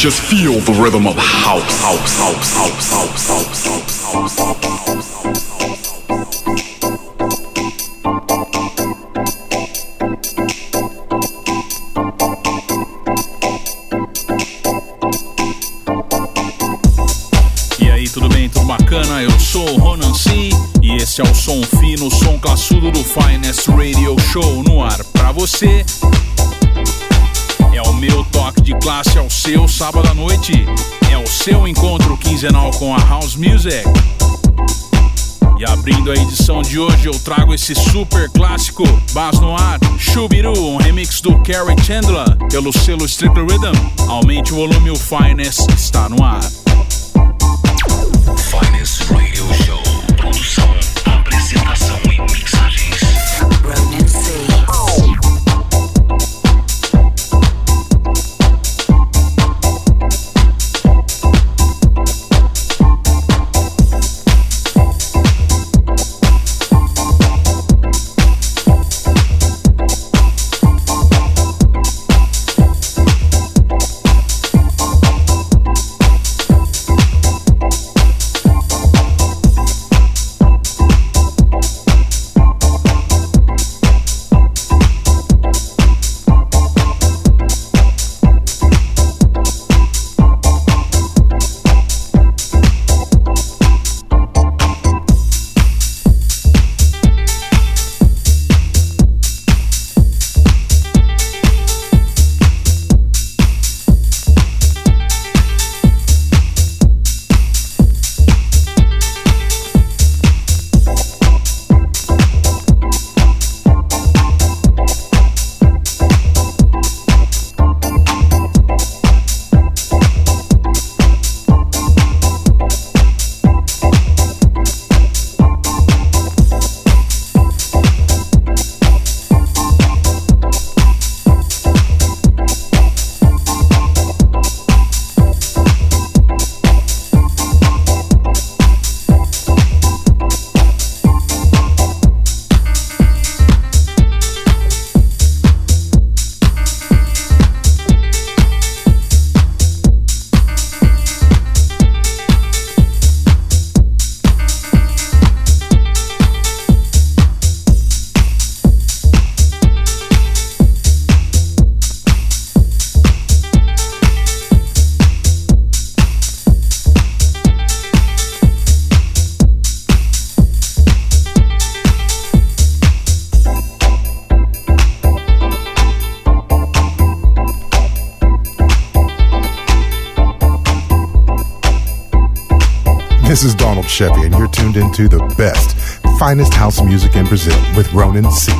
Just feel the rhythm of house, house, house, house, house, house, house, house, bacana? Eu sou Ronan C e esse é o som fino, som classudo do Finest Radio Show no ar pra você. É meu toque de classe ao seu sábado à noite. É o seu encontro quinzenal com a House Music. E abrindo a edição de hoje eu trago esse super clássico Bass no ar, Shubiru, um remix do Kerry Chandler pelo selo Strictly Rhythm. Aumente o volume, o Finest está no ar. Finest Radio Show. This is Donald Chevy, and you're tuned into the best, finest house music in Brazil with Ronan C.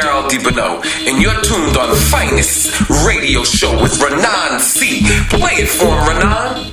Gerald DiBono, and you're tuned on the finest radio show with Renan C. Play it for him, Renan.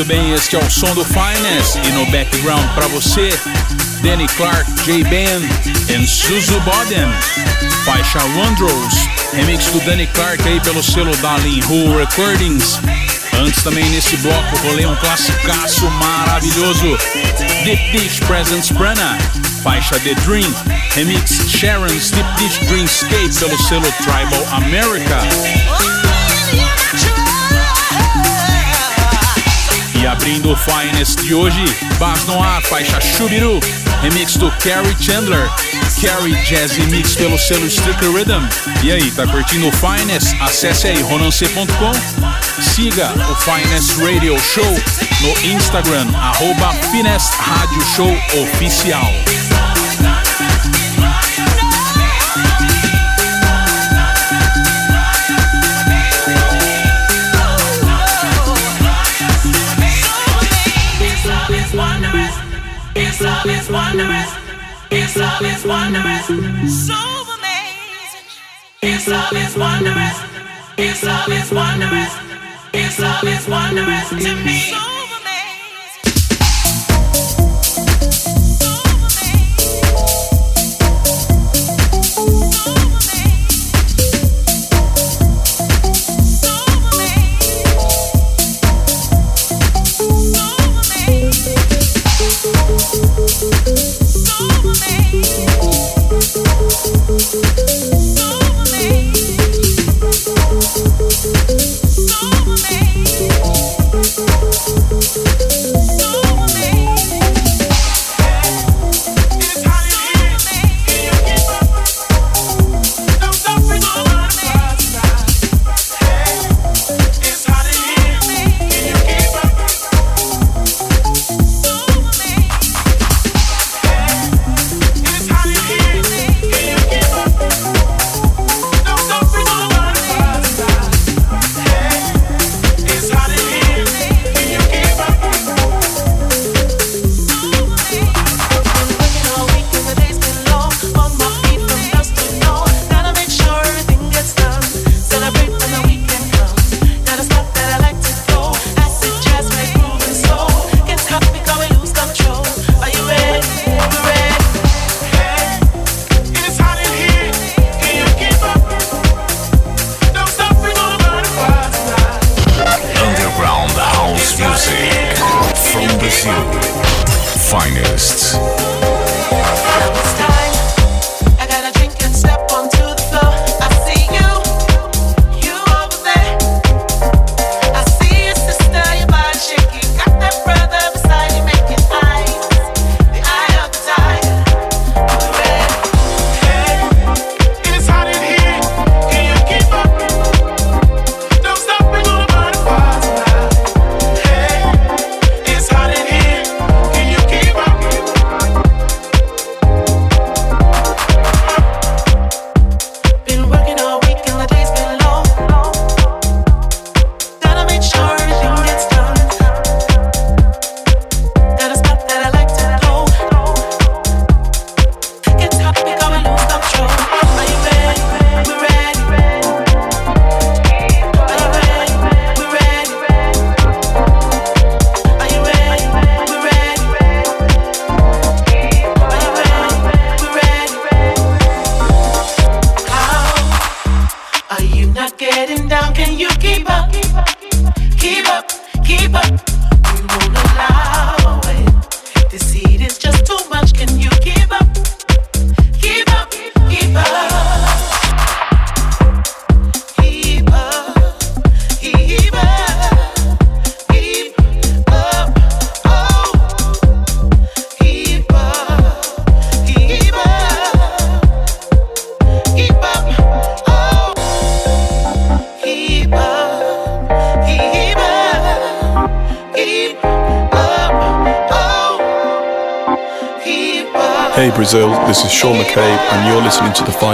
Muito bem, este é o som do Finest e no background para você, Danny Clark, J-Band e Suzu Boden. Faixa Wondros, remix do Danny Clark aí pelo selo Darling Who Recordings. Antes também nesse bloco rolei um classicaço maravilhoso, Deep Dish Presents Prana. Faixa The Dream, remix Sharon's Deep Dish Dreamscape pelo selo Tribal America. Abrindo o Finest de hoje, Bass no Ar, faixa Chubiru, remix do Carrie Chandler, Carrie Jazzy Mix pelo selo Sticker Rhythm. E aí, tá curtindo o Finest? Acesse aí ronance.com, siga o Finest Radio Show no Instagram, arroba Finest Rádio Show Oficial. Love is wondrous. His love is wondrous. So amazing. His love is wondrous. His love is wondrous. His love is wondrous to me.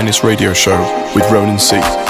Finest radio show with Ronan C.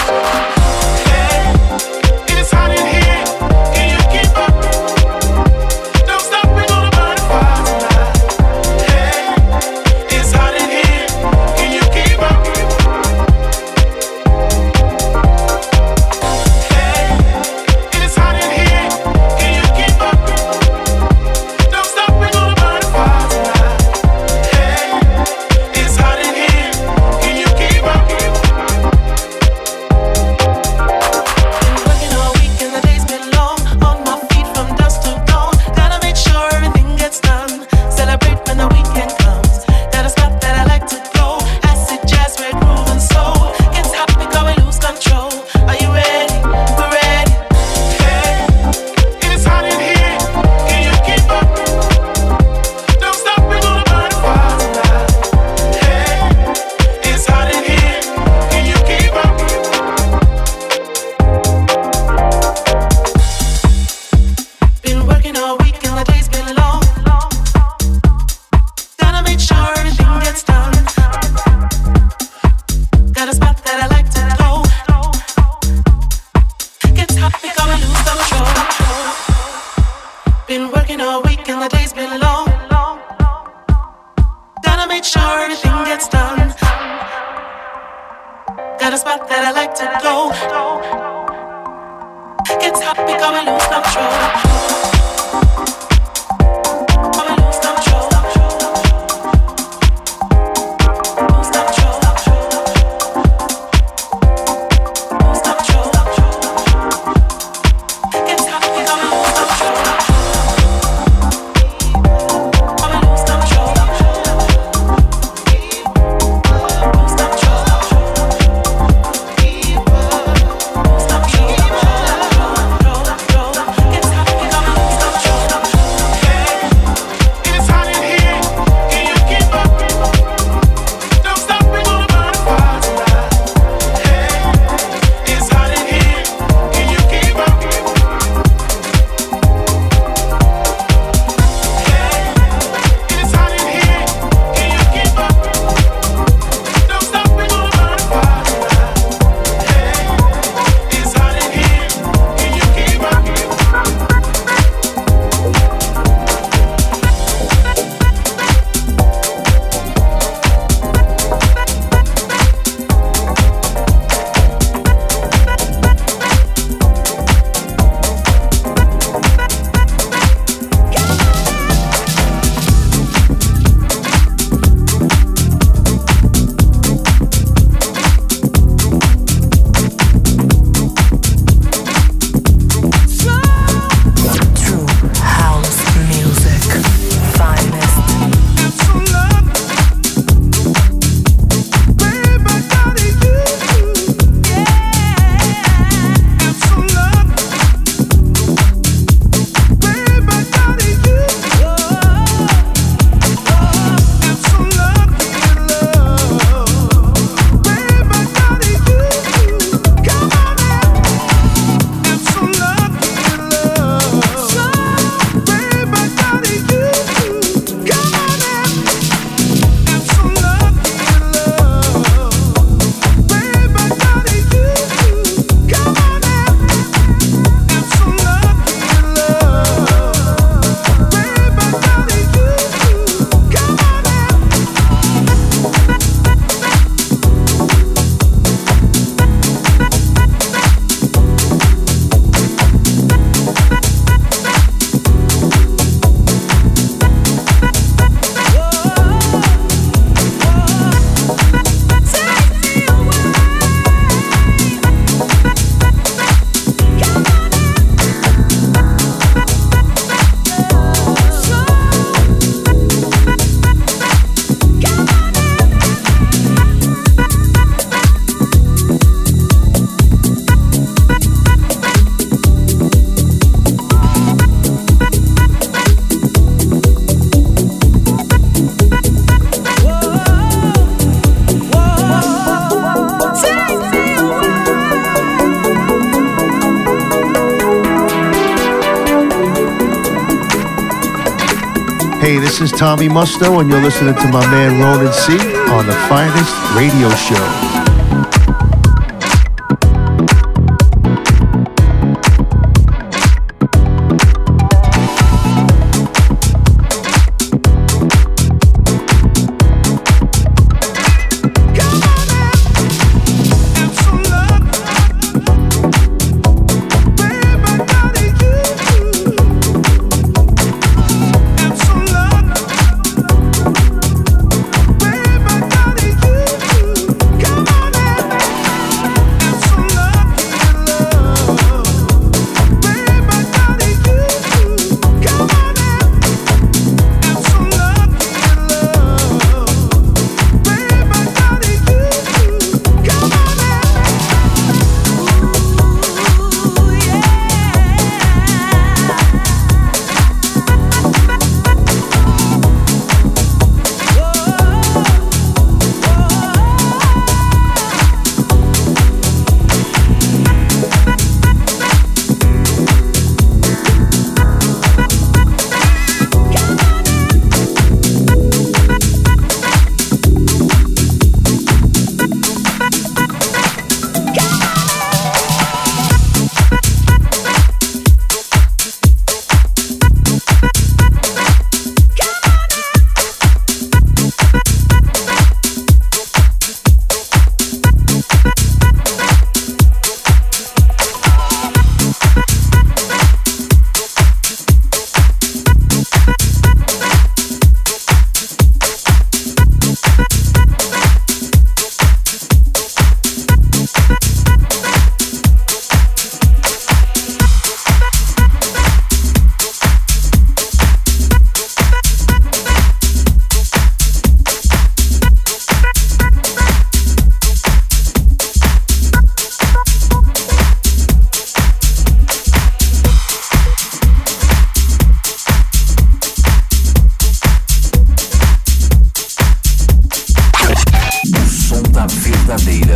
is Tommy Musto, and you're listening to my man Ronan C on the finest radio show.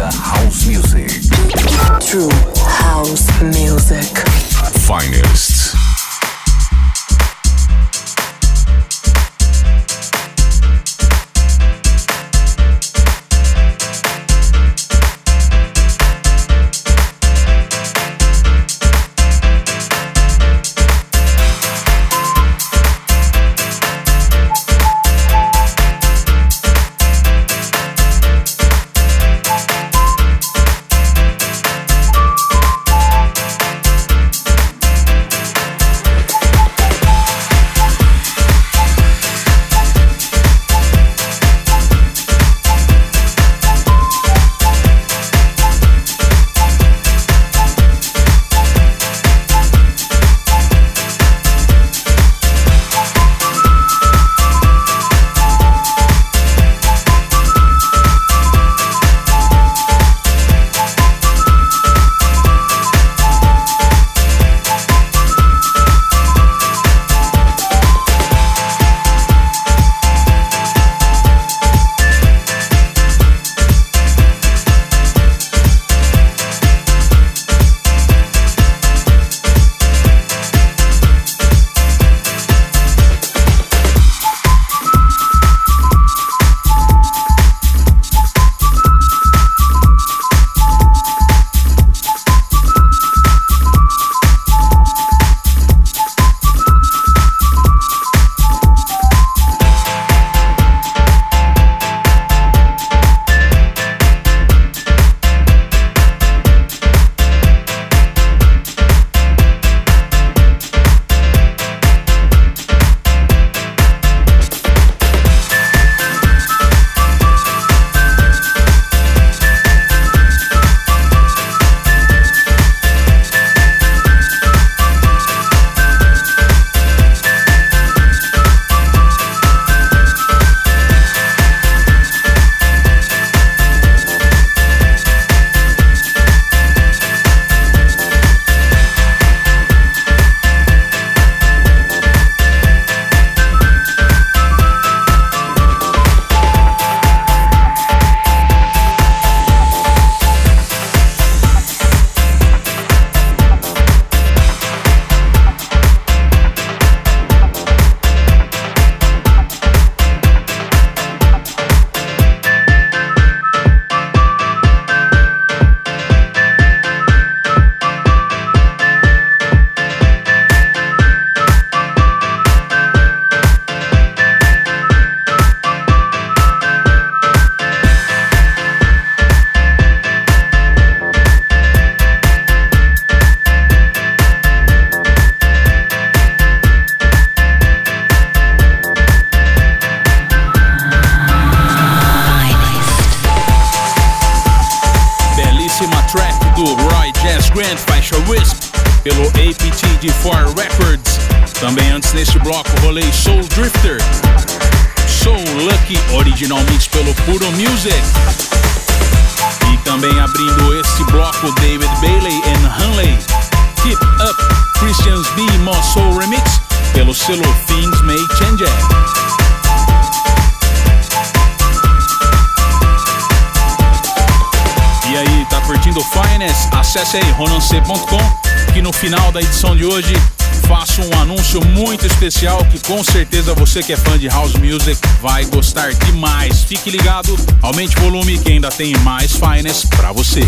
Essência House Music. True house music. Finest. Antes neste bloco rolei Soul Drifter, Soul Lucky, originalmente pelo Puro Music. E também abrindo este bloco David Bailey and Hanley, Keep Up, Christians B More Soul Remix, pelo selo Things May Change. E aí, tá curtindo o Finest? Acesse aí ronance.com que no final da edição de hoje faço um anúncio muito especial que com certeza você que é fã de house music vai gostar demais. Fique ligado, aumente o volume que ainda tem mais Finest pra você.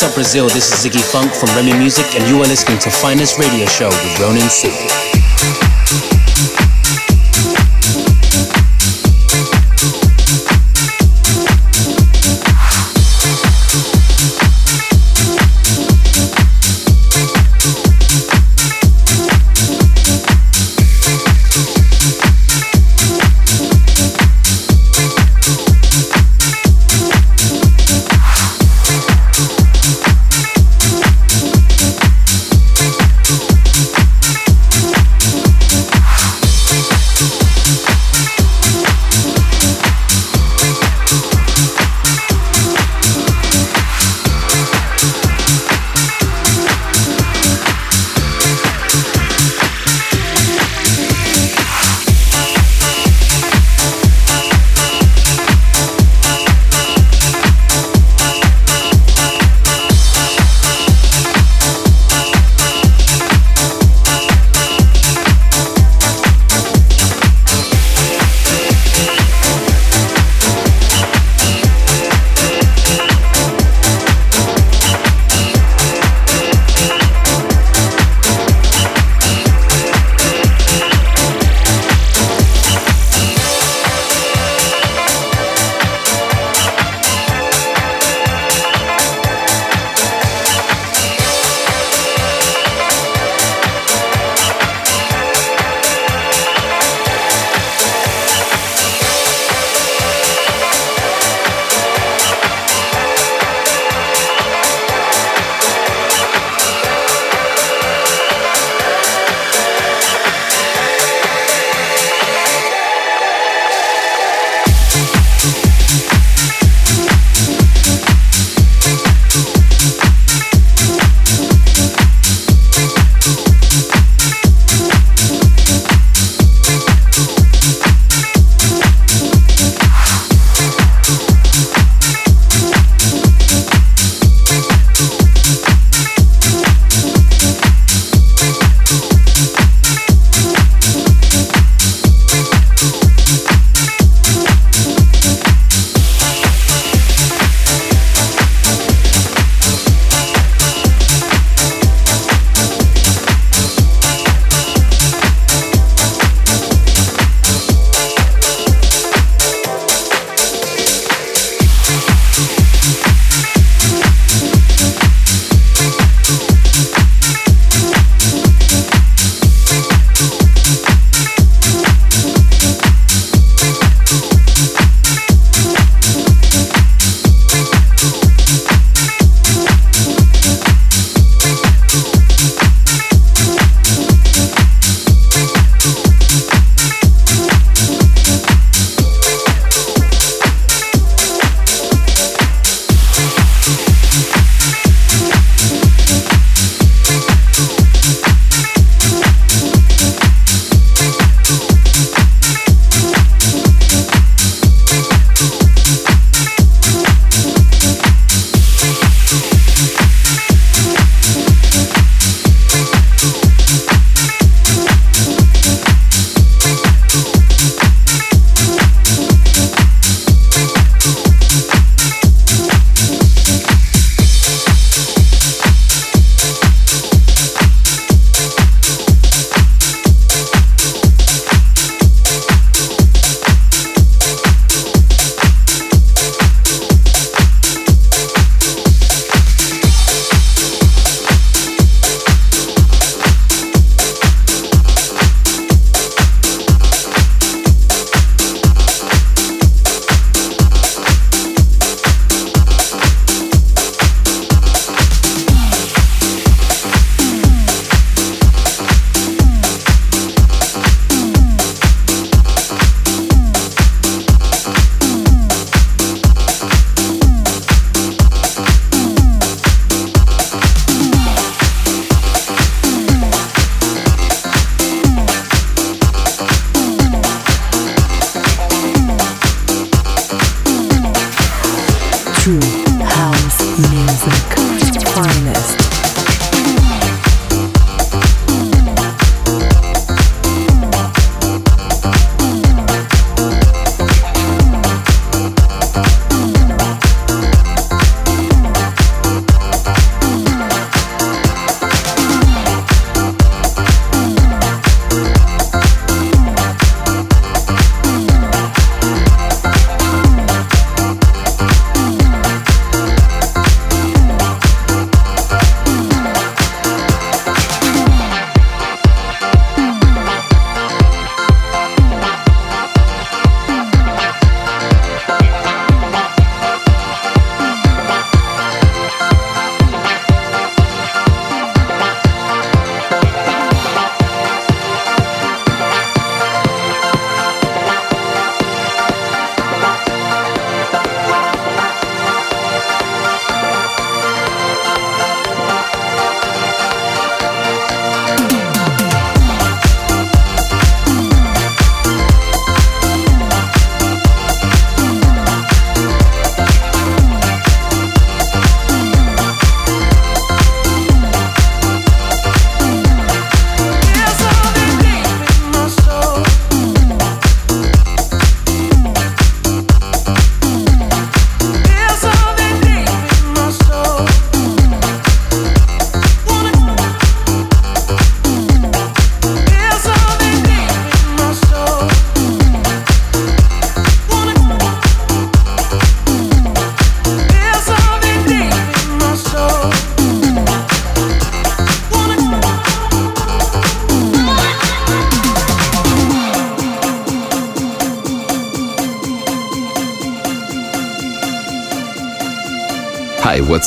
What's up, Brazil? This is Ziggy Funk from Remy Music, and you are listening to Finest Radio Show with Ronin C.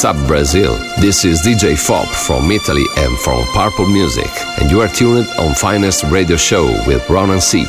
what's up, Brazil? This is DJ Fop from Italy and from Purple Music, and you are tuned on Finest Radio Show with Ronan C.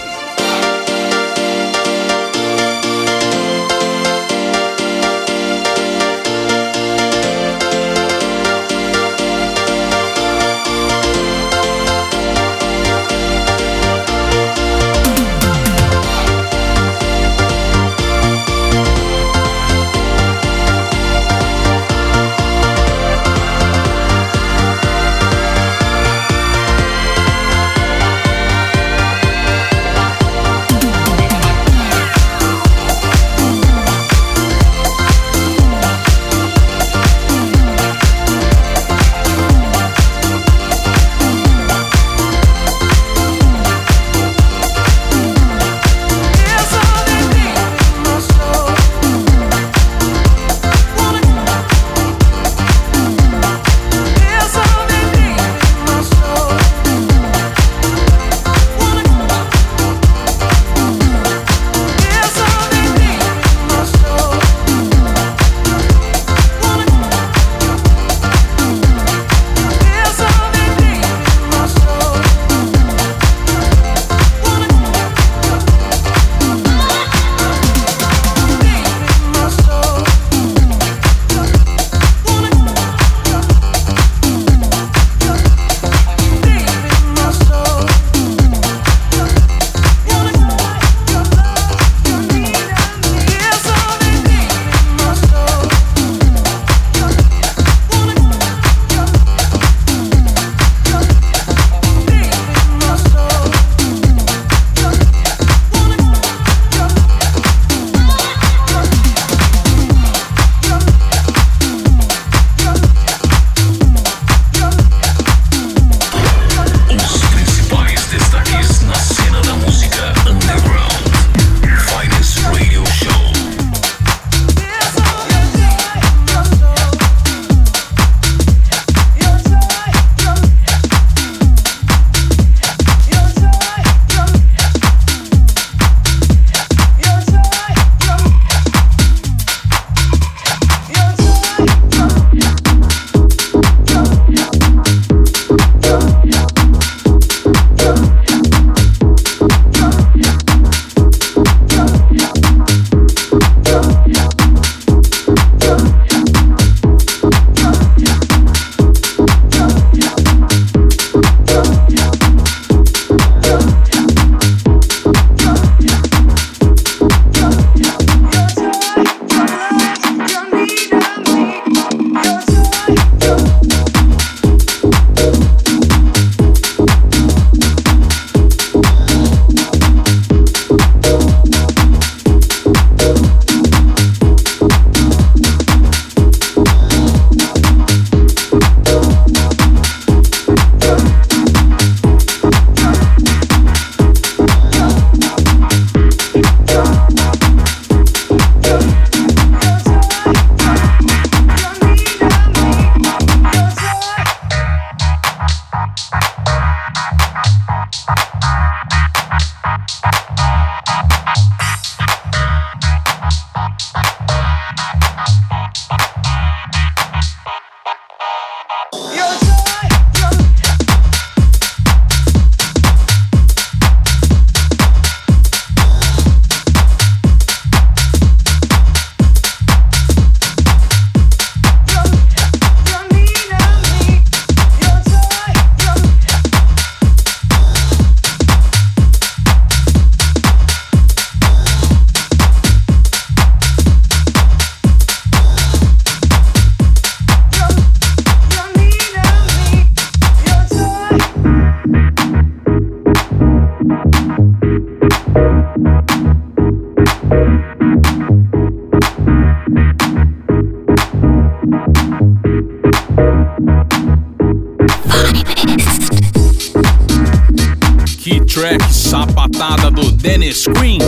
do Dennis Green.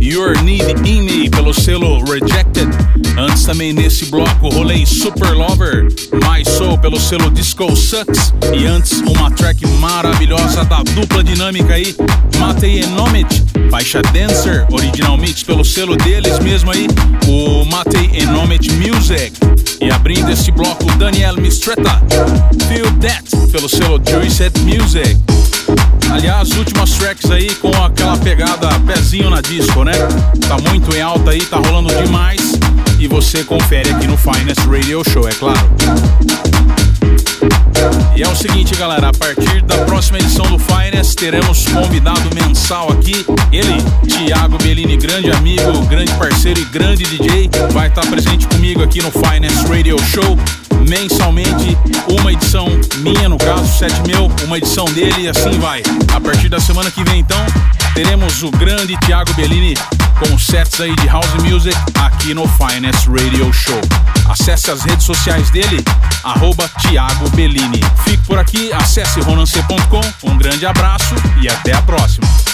Your Need In Me pelo selo Rejected. Antes também nesse bloco rolei Super Lover, My Soul pelo selo Disco Sucks. E antes uma track maravilhosa da dupla dinâmica aí, Matei Enomit, faixa Dancer, original mix pelo selo deles mesmo aí, o Matei Enomit Music. E abrindo este bloco, Daniel Mistretta, Feel That, pelo selo Juicehead Music. Aliás, últimas tracks aí com aquela pegada pezinho na disco, né? Tá muito em alta aí, tá rolando demais. E você confere aqui no Finest Radio Show, é claro. E é o seguinte, galera, a partir da próxima edição do Finest teremos convidado mensal aqui, ele, Thiago Bellini, grande amigo, grande parceiro e grande DJ, vai estar presente comigo aqui no Finest Radio Show. Mensalmente, uma edição minha, no caso, sete meu, uma edição dele e assim vai. A partir da semana que vem, então, teremos o grande Thiago Bellini com sets aí de house music aqui no Finest Radio Show. Acesse as redes sociais dele, arroba Thiago Bellini. Fique por aqui, acesse ronance.com, um grande abraço e até a próxima.